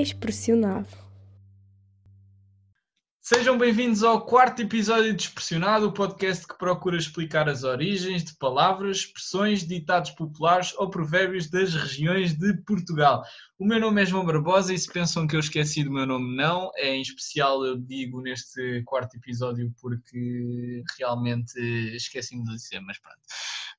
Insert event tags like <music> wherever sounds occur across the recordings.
Expressionado. Sejam bem-vindos ao quarto episódio de Expressionado, o podcast que procura explicar as origens de palavras, expressões, ditados populares ou provérbios das regiões de Portugal. O meu nome é João Barbosa e se pensam que eu esqueci do meu nome, não. É em especial eu digo neste quarto episódio porque realmente esqueci-me de dizer, mas pronto.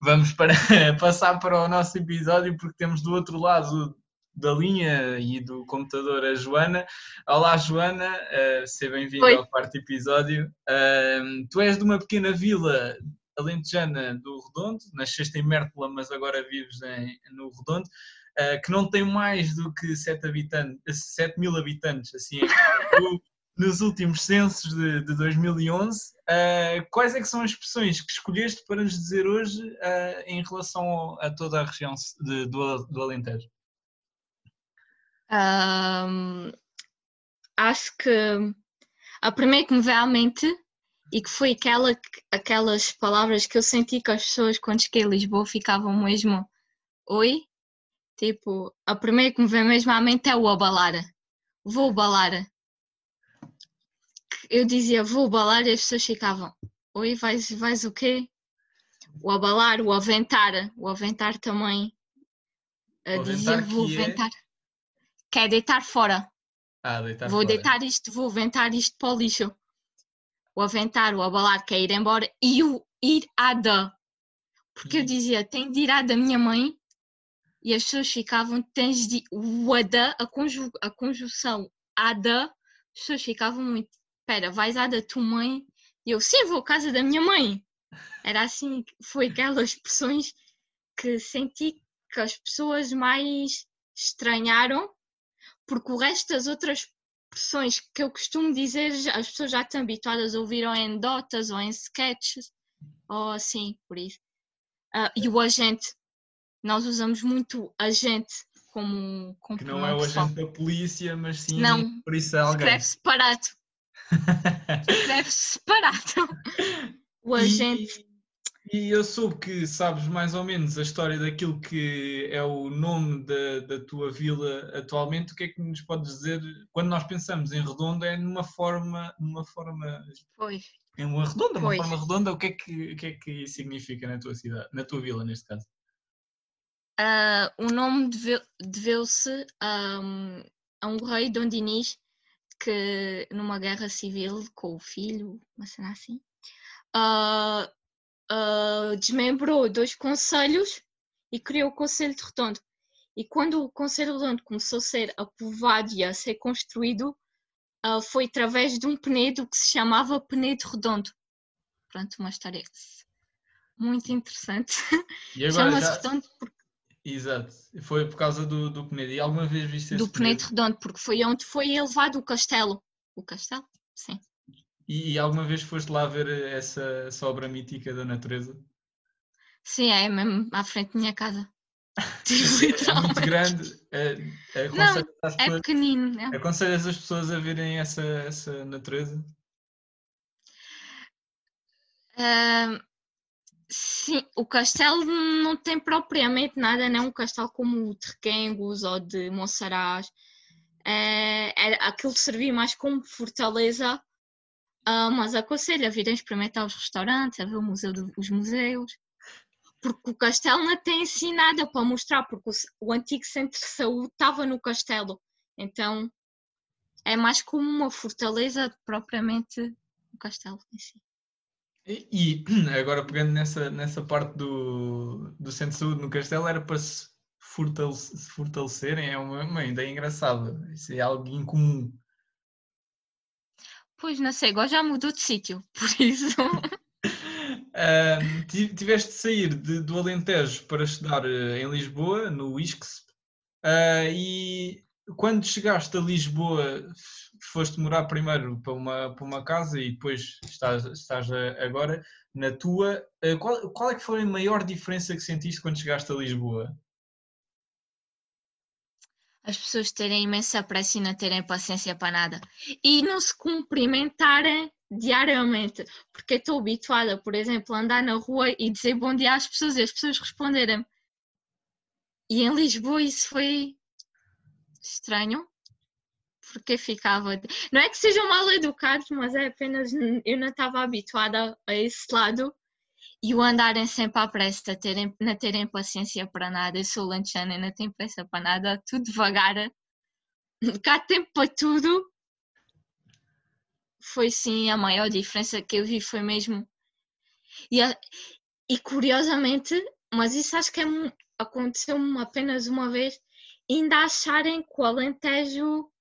Vamos para, <laughs> passar para o nosso episódio porque temos do outro lado da linha e do computador a Joana. Olá, Joana, uh, seja bem-vinda ao quarto episódio. Uh, tu és de uma pequena vila alentejana do Redondo, nasceste em Mértola, mas agora vives em, no Redondo, uh, que não tem mais do que 7, habitantes, 7 mil habitantes, assim <laughs> nos últimos censos de, de 2011. Uh, quais é que são as expressões que escolheste para nos dizer hoje uh, em relação a toda a região de, do, do Alentejo? Um, acho que a primeira que me veio à mente e que foi aquela, aquelas palavras que eu senti que as pessoas quando cheguei a Lisboa ficavam mesmo oi, tipo, a primeira que me veio mesmo à mente é o abalar, vou abalar. Eu dizia vou abalar e as pessoas ficavam oi, vais, vais o quê? O abalar, o aventar, o aventar também. O dizia vou é aventar. É que é deitar fora. Ah, deitar vou fora. deitar isto, vou aventar isto para o lixo. O aventar, o abalar, que é ir embora, e o ir à da. Porque eu hum. dizia, tenho de ir à da minha mãe, e as pessoas ficavam, tens de. O a da, a, conju, a conjunção a da, as pessoas ficavam muito. Espera, vais à da tua mãe? E eu, sim, vou à casa da minha mãe. Era assim, foi aquelas expressões que senti que as pessoas mais estranharam porque o resto das outras expressões que eu costumo dizer, as pessoas já estão habituadas a ouvir ou em dotas ou em sketches, ou assim, por isso. Uh, e o agente, nós usamos muito agente como. como que não é o pessoal. agente da polícia, mas sim não, por isso é alguém. Escreve separado. <laughs> escreve separado. <laughs> O agente. E eu soube que sabes mais ou menos a história daquilo que é o nome da, da tua vila atualmente. O que é que nos podes dizer quando nós pensamos em redonda? É numa forma, numa forma. Pois. Em uma redonda, pois. uma forma redonda. O que é que, o que é que significa na tua cidade, na tua vila neste caso? Uh, o nome deveu-se um, a um rei Dom Dinis que numa guerra civil com o filho, uma cena assim. Uh, uh, desmembrou dois conselhos e criou o Conselho de Redondo. E quando o Conselho Redondo começou a ser aprovado e a ser construído, uh, foi através de um penedo que se chamava Penedo Redondo. Pronto, uma história muito interessante. E agora já... Redondo porque... Exato, foi por causa do, do Penedo. E alguma vez viste esse Do penedo Redondo, porque foi onde foi elevado o castelo. O castelo? Sim. E, alguma vez foste lá ver essa, essa obra mítica da natureza? Sim, é mesmo à frente da minha casa. <laughs> <laughs> é muito grande. É, é, Não, é pessoas, é pequenino. É. Aconselhas as pessoas a verem essa, essa natureza? Uh, sim, o castelo não tem propriamente nada, não é um castelo como o de Requengos ou de Monsaraz. É, aquilo servia mais como fortaleza Uh, mas aconselho a virem experimentar os restaurantes, a ver o museu os museus, porque o castelo não tem assim nada para mostrar, porque o, o antigo centro de saúde estava no castelo, então é mais como uma fortaleza propriamente o castelo em si. E, e, <clears throat> agora pegando nessa, nessa parte do, do centro de saúde no castelo, era para se fortalecerem, é uma, uma ideia engraçada, isso é algo incomum. Pois, não sei, agora já mudou de sítio, <laughs> por isso. tiveste de sair de, do Alentejo para estudar uh, em Lisboa, no ISCS, uh, e quando chegaste a Lisboa, foste morar primeiro para uma, para uma casa e depois estás, estás agora na tua. Ah, qual, qual é que foi a maior diferença que sentiste quando chegaste a Lisboa? As pessoas terem imensa pressa e não terem paciência para nada. E não se cumprimentarem diariamente, porque estou habituada, por exemplo, a andar na rua e dizer bom dia às pessoas e as pessoas responderem. E em Lisboa isso foi estranho. porque ficava. Não é que sejam mal educados, mas é apenas eu não estava habituada a esse lado e o andarem sempre à pressa, terem, não terem paciência para nada. Eu sou lanchana, não tenho pressa para nada, tudo devagar. <laughs> Cá tempo para tudo. Foi sim a maior diferença que eu vi, foi mesmo. E, e curiosamente, mas isso acho que é, aconteceu-me apenas uma vez, ainda acharem que o Alentejo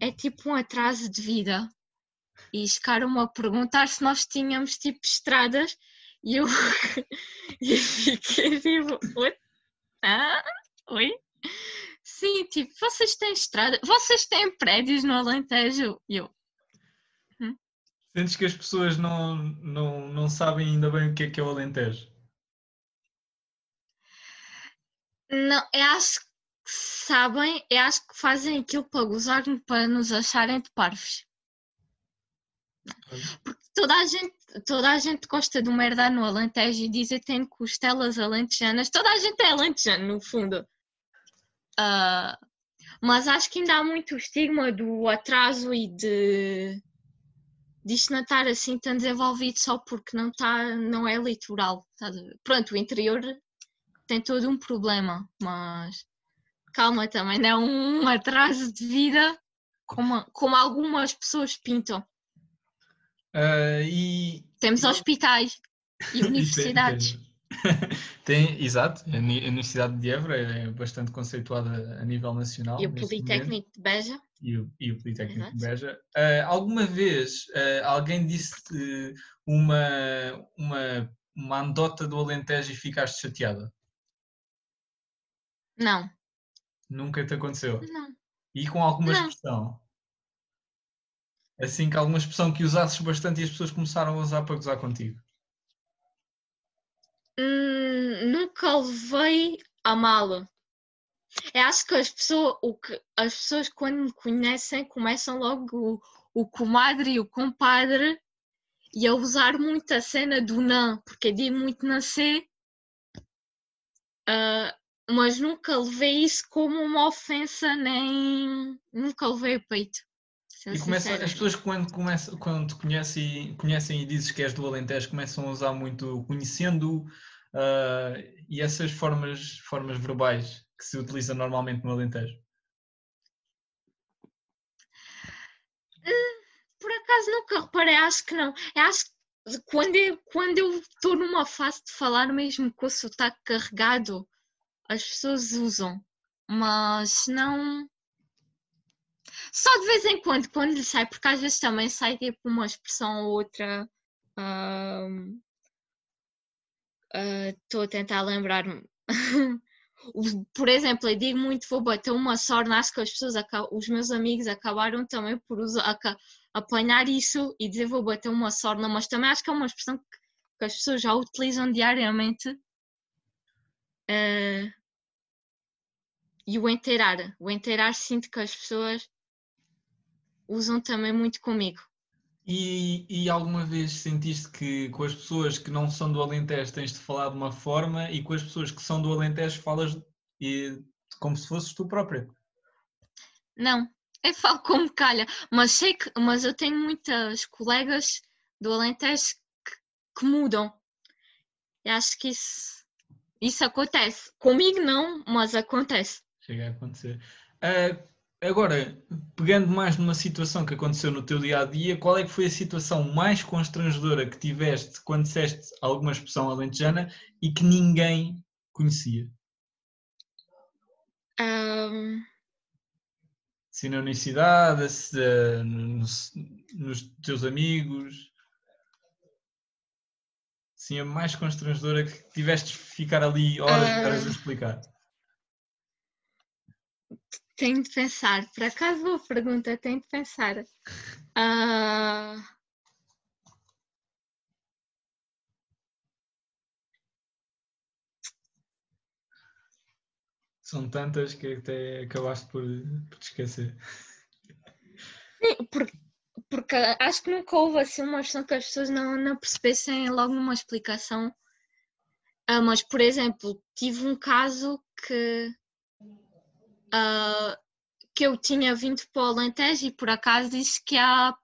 é tipo um atraso de vida. E ficaram-me a perguntar se nós tínhamos tipo estradas e eu, <laughs> e fiquei tipo, oi? Ah, oi? Sim, tipo, vocês têm estrada, vocês têm prédios no Alentejo? E eu. Hum? Sentes que as pessoas não, não, não sabem ainda bem o que é que é o Alentejo? Não, eu acho que sabem, eu acho que fazem aquilo para gozar para nos acharem de parvos. Porque toda a gente, toda a gente gosta do merda no Alentejo e que tem costelas alentejanas. Toda a gente é alentejano, no fundo. Uh, mas acho que ainda há muito estigma do atraso e de disto não estar assim tão desenvolvido só porque não, tá, não é litoral. Tá? Pronto, o interior tem todo um problema, mas calma também, não é um <laughs> atraso de vida como, como algumas pessoas pintam. Uh, e... Temos hospitais e <laughs> universidades. tem, <laughs> exato, a Universidade de Évora é bastante conceituada a nível nacional. E o Politécnico de Beja. E o, e o Politécnico exato. de Beja. Uh, alguma vez uh, alguém disse uma, uma, uma anedota do Alentejo e ficaste chateada? Não. Nunca te aconteceu? Não. E com alguma não. expressão? Assim que alguma expressão que usasses bastante e as pessoas começaram a usar para gozar contigo? Hum, nunca levei a mal. Eu acho que as pessoas, o que, as pessoas quando me conhecem começam logo o, o comadre e o compadre e a usar muito a cena do não, porque digo muito nascer, uh, mas nunca levei isso como uma ofensa, nem nunca levei o peito. E começa, as pessoas quando, começam, quando te conhecem, conhecem e dizes que és do Alentejo começam a usar muito conhecendo uh, e essas formas, formas verbais que se utiliza normalmente no Alentejo? Hum, por acaso nunca reparei, acho que não. Eu acho que quando eu, quando eu estou numa fase de falar mesmo com o sotaque carregado, as pessoas usam, mas não só de vez em quando, quando lhe sai, porque às vezes também sai tipo uma expressão ou outra. Estou uh, uh, a tentar lembrar-me. <laughs> por exemplo, eu digo muito vou bater uma sorna, acho que as pessoas, os meus amigos acabaram também por usar, apanhar isso e dizer vou bater uma sorna, mas também acho que é uma expressão que, que as pessoas já utilizam diariamente. Uh, e o inteirar, o inteirar sinto que as pessoas usam também muito comigo. E, e, alguma vez sentiste que com as pessoas que não são do Alentejo tens de falar de uma forma e com as pessoas que são do Alentejo falas e, como se fosses tu própria? Não, eu falo como calha, mas sei que mas eu tenho muitas colegas do Alentejo que, que mudam. Eu acho que isso, isso acontece. Comigo não, mas acontece. Chega a acontecer. Uh, Agora, pegando mais numa situação que aconteceu no teu dia a dia, qual é que foi a situação mais constrangedora que tiveste quando disseste alguma expressão alentejana e que ninguém conhecia? Um... Se na universidade, se, uh, nos, nos, teus amigos. Sim, a mais constrangedora que tiveste de ficar ali horas para explicar. Tenho de pensar. Por acaso boa pergunta, tenho de pensar. Uh... São tantas que até acabaste por, por te esquecer. Sim, porque, porque acho que nunca houve assim uma questão que as pessoas não, não percebessem logo numa explicação. Ah, mas, por exemplo, tive um caso que uh, que eu tinha vindo para o Alentejo e por acaso disse que há,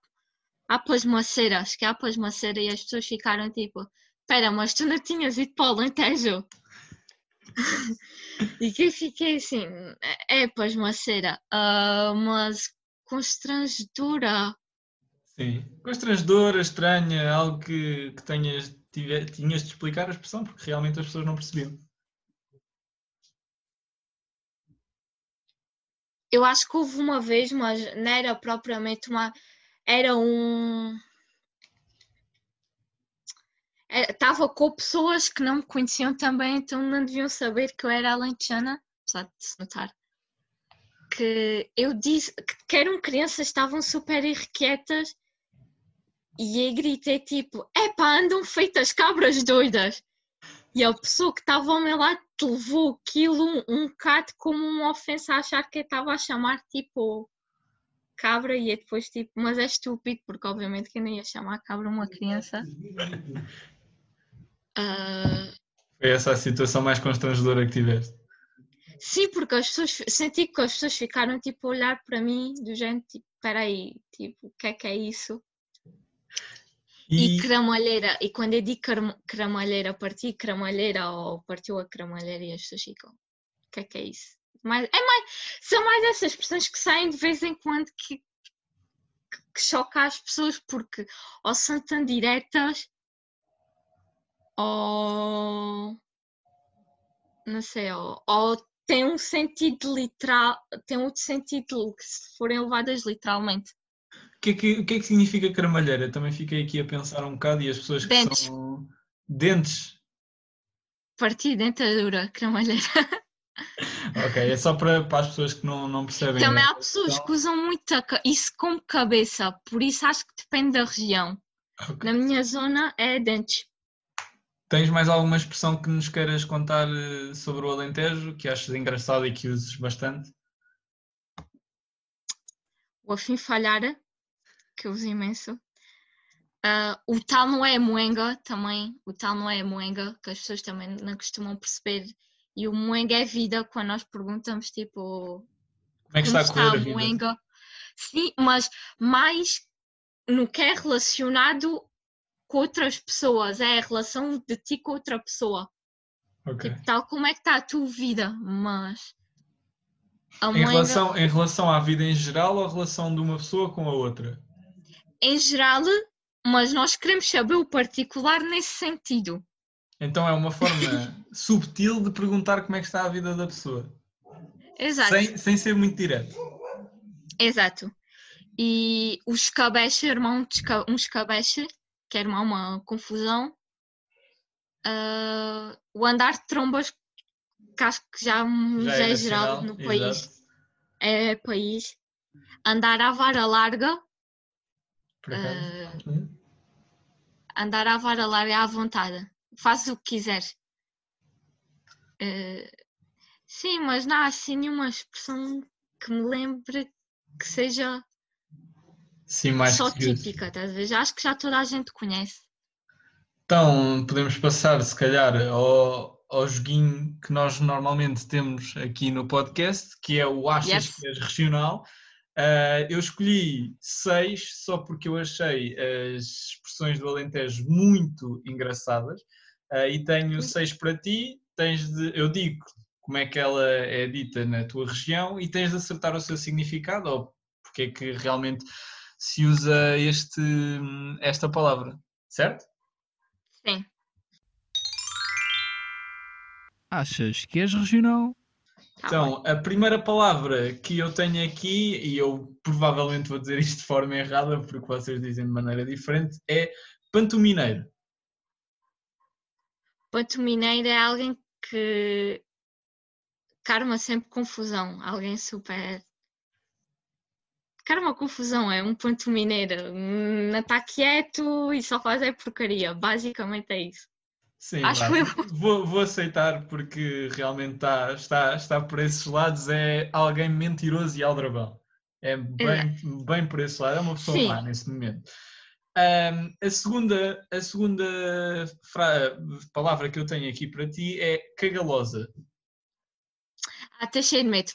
há pasmaceiras, que há pasmaceira e as pessoas ficaram tipo, espera, mas tu não tinhas ido para o Alentejo? <laughs> e que eu fiquei assim, é pasmaceira, uh, mas constrangedora. Sim, constrangedora, estranha, algo que, que tenhas, tive, tinhas de explicar a expressão porque realmente as pessoas não percebiam. Eu acho que houve uma vez, mas não era propriamente uma. Era um. Estava com pessoas que não me conheciam também, então não deviam saber que eu era alentejana, apesar de se notar. Que eu disse que eram crianças, estavam super irrequietas e eu gritei tipo: Epá, andam feitas cabras doidas! E a pessoa que estava ao meu lado levou aquilo um, um bocado como uma ofensa a achar que eu estava a chamar tipo cabra e depois tipo, mas é estúpido porque obviamente que eu não ia chamar cabra uma criança. Uh... <laughs> Foi essa a situação mais constrangedora que tiveste? Sim, porque as pessoas senti que as pessoas ficaram tipo a olhar para mim do género tipo, peraí, tipo, o que é que é isso? E, e cramalheira, e quando eu digo cramalheira, parti cramalheira ou partiu a cramalheira e as pessoas ficam, o que é que é isso? Mais, é mais, são mais essas expressões que saem de vez em quando que, que chocam as pessoas porque ou são tão diretas ou não sei, ou, ou tem um sentido literal, tem outro sentido que se forem levadas literalmente que, é que, o que é que significa caramalheira? Também fiquei aqui a pensar um bocado e as pessoas que dentes. são. Dentes. Partir, dentadura, caramalheira. ok, é só para, para as pessoas que não, não percebem. Também há pessoas que usam muito isso como cabeça, por isso acho que depende da região. Okay. Na minha zona é dentes. Tens mais alguma expressão que nos queiras contar eh, sobre o Alentejo que achas engraçado e que uses bastante? O afim falhar que eu uso imenso. Uh, o tal não é moenga também, o tal não é moenga, que as pessoas também não costumam perceber. E o moenga é vida, quando nós perguntamos tipo como é que está, está a, a moenga. Sim, mas mais no que é relacionado com outras pessoas, é a relação de ti com outra pessoa. Okay. Tipo, tal como é que está a tua vida, mas em, relação, em relação à vida em geral ou a relação de uma pessoa com a outra? Em geral, mas nós queremos saber o particular nesse sentido. Então é uma forma <laughs> subtil de perguntar como é que está a vida da pessoa. Exato. Sem, sem ser muito direto. Exato. E o escabeche, irmão, um escabeche, que era uma confusão. Uh, o andar de trombas, que acho que já, já, já é geral no país. Exato. É país. Andar à vara larga, Uh, andar à vara larga à vontade. Faz o que quiseres. Uh, sim, mas não há assim nenhuma expressão que me lembre que seja sim, mais só típica, estás a ver? Já acho que já toda a gente conhece. Então, podemos passar, se calhar, ao, ao joguinho que nós normalmente temos aqui no podcast, que é o Achas yes. que és regional. Uh, eu escolhi seis só porque eu achei as expressões do Alentejo muito engraçadas uh, e tenho seis para ti. Tens de, eu digo como é que ela é dita na tua região e tens de acertar o seu significado ou porque é que realmente se usa este, esta palavra, certo? Sim. Achas que és regional? Tá então, a primeira palavra que eu tenho aqui, e eu provavelmente vou dizer isto de forma errada, porque vocês dizem de maneira diferente, é pantomineiro. Pantomineiro é alguém que carma sempre confusão, alguém super. Carma confusão, é um pantomineiro, não está quieto e só faz é porcaria, basicamente é isso. Sim, Acho eu. Vou, vou, aceitar porque realmente está, está, está por esses lados. É alguém mentiroso e aldrabão. É bem, é. bem por esse lado. É uma pessoa Sim. má nesse momento. Um, a segunda, a segunda palavra que eu tenho aqui para ti é cagalosa. Ah, está cheio de medo.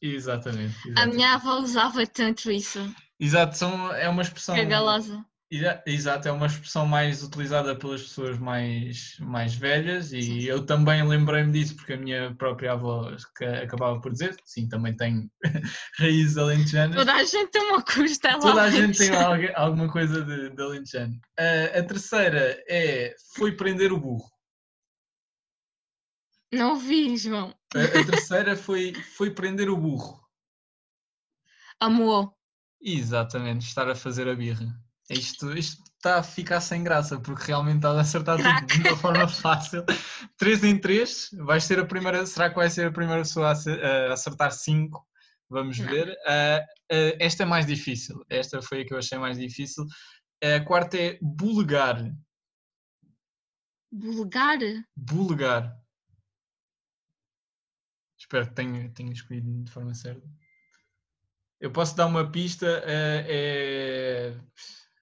Exatamente. A exatamente. minha avó usava tanto isso. Exato, são, é uma expressão. Cagalosa. Exa- Exato, é uma expressão mais utilizada pelas pessoas mais, mais velhas e Sim. eu também lembrei-me disso porque a minha própria avó acabava por dizer, sim, também tenho <laughs> raízes alentejanas. Toda a gente tem uma costela. Toda a gente tem <laughs> alguma coisa de, de alentejano. A, a terceira é foi prender o burro. Não ouvi, João. A, a terceira foi, foi prender o burro. Amor. Exatamente, estar a fazer a birra. Isto, isto está a ficar sem graça, porque realmente está a acertar tudo de uma forma <laughs> fácil. 3 em 3, vais ser a primeira. Será que vai ser a primeira pessoa a ace- a acertar 5? Vamos Não. ver. Ah, ah, esta é mais difícil. Esta foi a que eu achei mais difícil. A quarta é bulegar. Bulgar? Bulegar. Espero que tenha, tenha escolhido de forma certa. Eu posso dar uma pista. eh, É,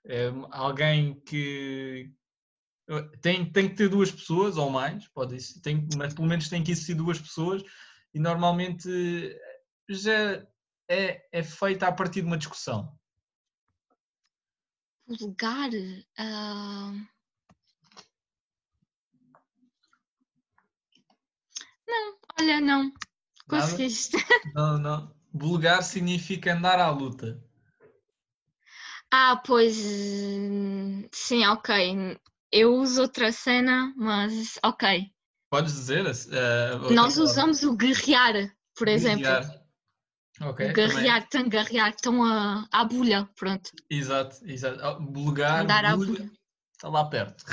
é alguém que tem, tem que ter duas pessoas ou mais, pode tem, mas pelo menos tem que existir duas pessoas e normalmente já é, é feita a partir de uma discussão. Bulgar? Ah, Não, olha, não. Nada? Conseguiste. <laughs> Não, não. Bulegar significa andar à luta. Ah, pois. Sim, ok. Eu uso outra cena, mas ok. Podes dizer? eh, Nós usamos o guerrear, por exemplo. Guerrear. Ok. O também. guerrear, tão guerrear, estão a, à bulha, pronto. Exato, exato. Bulegar, Andar à bulha, está lá perto.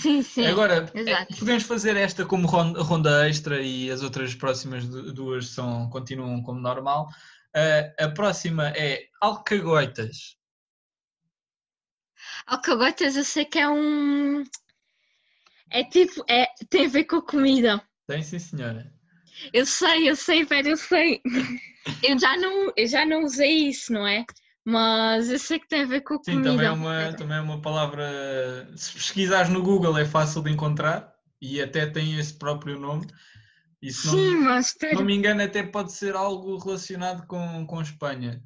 Sim, <laughs> sim. Agora, é, exato. podemos fazer esta como ron- ronda extra e as outras próximas du- duas são, continuam como normal. Ah, a próxima é alcagoitas. Alcagoitas eu sei que é um. É tipo, é, tem a ver com a comida. Tem sim, senhora. Eu sei, eu sei, velho, eu sei. Eu já não, eu já não usei isso, não é? Mas eu sei que tem a ver com a Sim, comida. também é, uma, também é uma palavra. Se pesquisares no Google é fácil de encontrar e até tem esse próprio nome. E se não, Sim, mas se espera. não me engano, até pode ser algo relacionado com, com Espanha.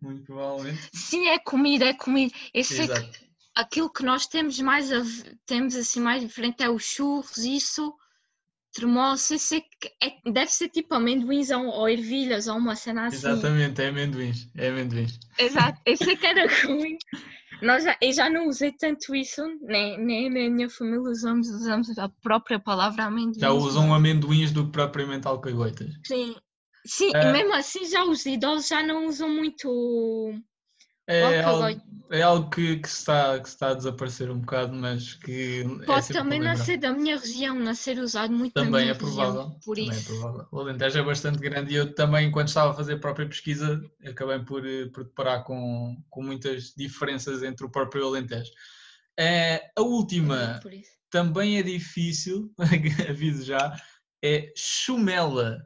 Muito provavelmente. Sim, é comida, é comida. Eu sei que aquilo que nós temos mais temos assim mais diferente é os churros, isso, tremoço, eu sei que é- deve ser tipo amendoins ou, ou ervilhas ou uma cena assim. Exatamente, é amendoins. É amendoins. Exato, eu sei que era ruim. Nós já, eu já não usei tanto isso, nem, nem na minha família usamos, usamos a própria palavra amendoins. Já usam amendoins do que propriamente alcagoitas. Sim, sim É. mesmo assim já os idosos já não usam muito É algo, é algo que, que está, que está a desaparecer um bocado, mas que é Pode sempre também nascer da minha região, nascer usado muito na Também minha é provável. região. Por também é isso. provável. O Alentejo é bastante grande e eu também, quando estava a fazer a própria pesquisa, acabei por, eh, por deparar com, com muitas diferenças entre o próprio Alentejo. Eh, a última também é difícil, <laughs> aviso já, é chumela.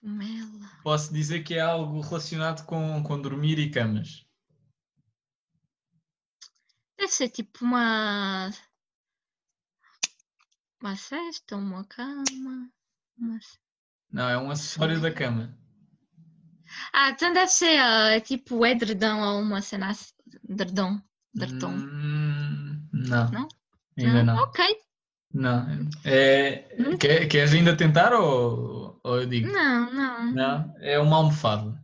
Chumela. Posso dizer que é algo relacionado com, com dormir e camas. Deve ser tipo uma. Uma cesta, uma cama. uma- Não, é um acessório da cama. Ah, então deve ser ah, tipo o edredom ou uma cena. Edredom. Edredom. Hum, não, Não? ainda não. Ok. Não. É, Hum? quer- queres ainda tentar ou, ou eu digo? Não, não. Não, é uma almofada.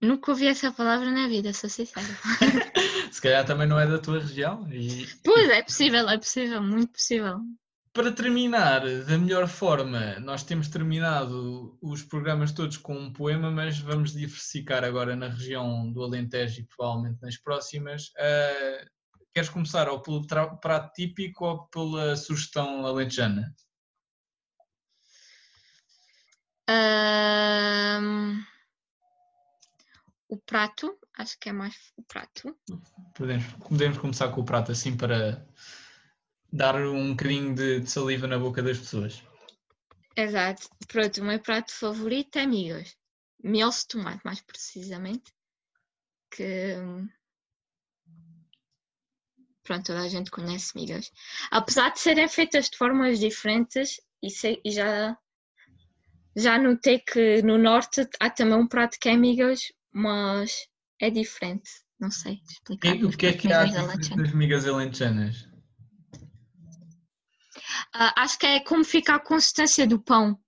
Nunca ouvi essa palavra na vida, sou sincera. <laughs> Se calhar também não é da tua região. E Pois, é possível, é possível, muito possível. para terminar da melhor forma, nós temos terminado os programas todos com um poema, mas vamos diversificar agora na região do Alentejo e provavelmente nas próximas. Ah, queres começar ou pelo prato típico ou pela sugestão alentejana? Ahm, o prato, acho que é mais o prato. Podemos, podemos começar com o prato assim para dar um bocadinho de, de saliva na boca das pessoas. Exato. Pronto, o meu prato favorito é migas. Miel de tomate, mais precisamente. Que pronto, toda a gente conhece migas. Apesar de serem feitas de formas diferentes, e, sei, e já, já notei que no norte há também um prato que é migas, mas é diferente. Não sei explicar. E o que é que há das migas alentejanas? Uh, acho que é como fica a consistência do pão.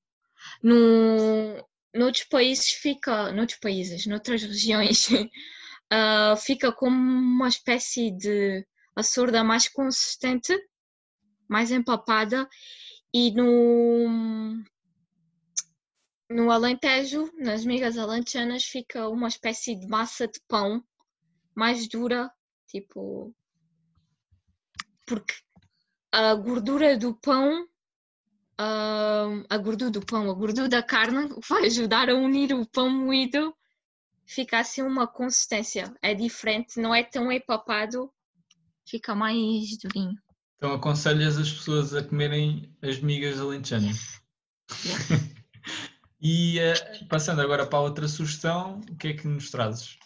No, noutros países fica, noutros países, noutras regiões, uh, <laughs> fica como uma espécie de açorda mais consistente, mais empapada, e no, no Alentejo, nas migas alentejanas, fica uma espécie de massa de pão mais dura, tipo. Porque a gordura do pão, uh, a gordura do pão, a gordura da carne vai ajudar a unir o pão moído, fica assim uma consistência. É diferente, não é tão empapado, fica mais durinho. Então aconselhas as pessoas a comerem as migas alentejanas? Yes. <laughs> yes. e uh, passando agora para outra sugestão, o que é que nos trazes?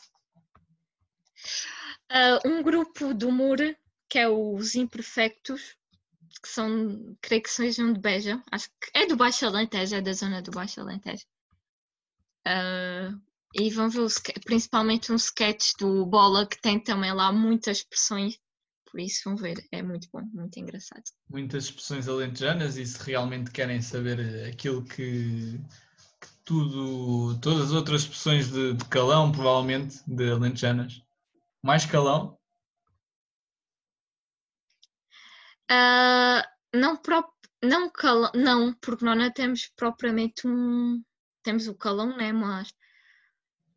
Uh, um grupo de humor que é os Imperfectos, que são, creio que sejam de Beja, acho que é do Baixo Alentejo, é da zona do Baixo Alentejo. Uh, e vão ver principalmente um sketch do Bola que tem também lá muitas expressões, por isso vão ver, é muito bom, muito engraçado. Muitas expressões alentejanas e se realmente querem saber aquilo que, que tudo, todas as outras expressões de, de calão, provavelmente, de alentejanas, mais calão, Uh, não, não, calão, não, porque nós não temos propriamente um. Temos o calão, né? Mas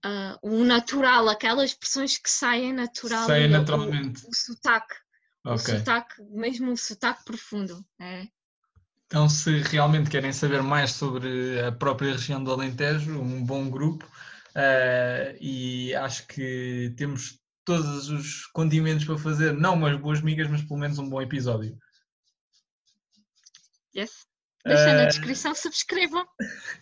uh, o natural, aquelas expressões que saem natural. Saem naturalmente. O, o, sotaque. Okay. O sotaque, mesmo o sotaque profundo. É. Então, se realmente querem saber mais sobre a própria região do Alentejo, um bom grupo, uh, e acho que temos todos os condimentos para fazer, não umas boas migas, mas pelo menos um bom episódio. Yes. Deixa uh... na descrição, subscrevam.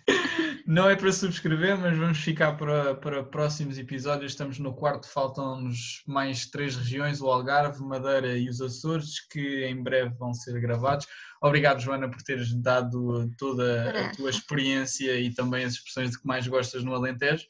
<laughs> Não é para subscrever, mas vamos ficar para, para próximos episódios. Estamos no quarto, faltam-nos mais três regiões: o Algarve, Madeira e os Açores, que em breve vão ser gravados. Obrigado, Joana, por teres dado toda a tua experiência e também as expressões de que mais gostas no Alentejo.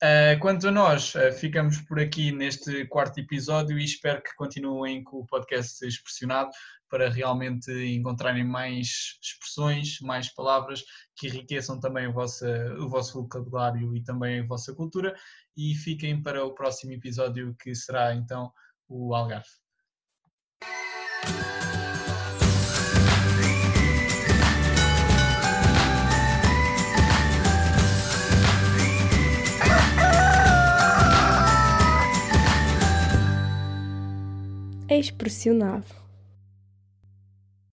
Uh, quanto a nós, uh, ficamos por aqui neste quarto episódio e espero que continuem com o podcast Expressionado para realmente encontrarem mais expressões, mais palavras que enriqueçam também o vosso, o vosso vocabulário e também a vossa cultura. E fiquem para o próximo episódio que será então o Algarve. Expressionado.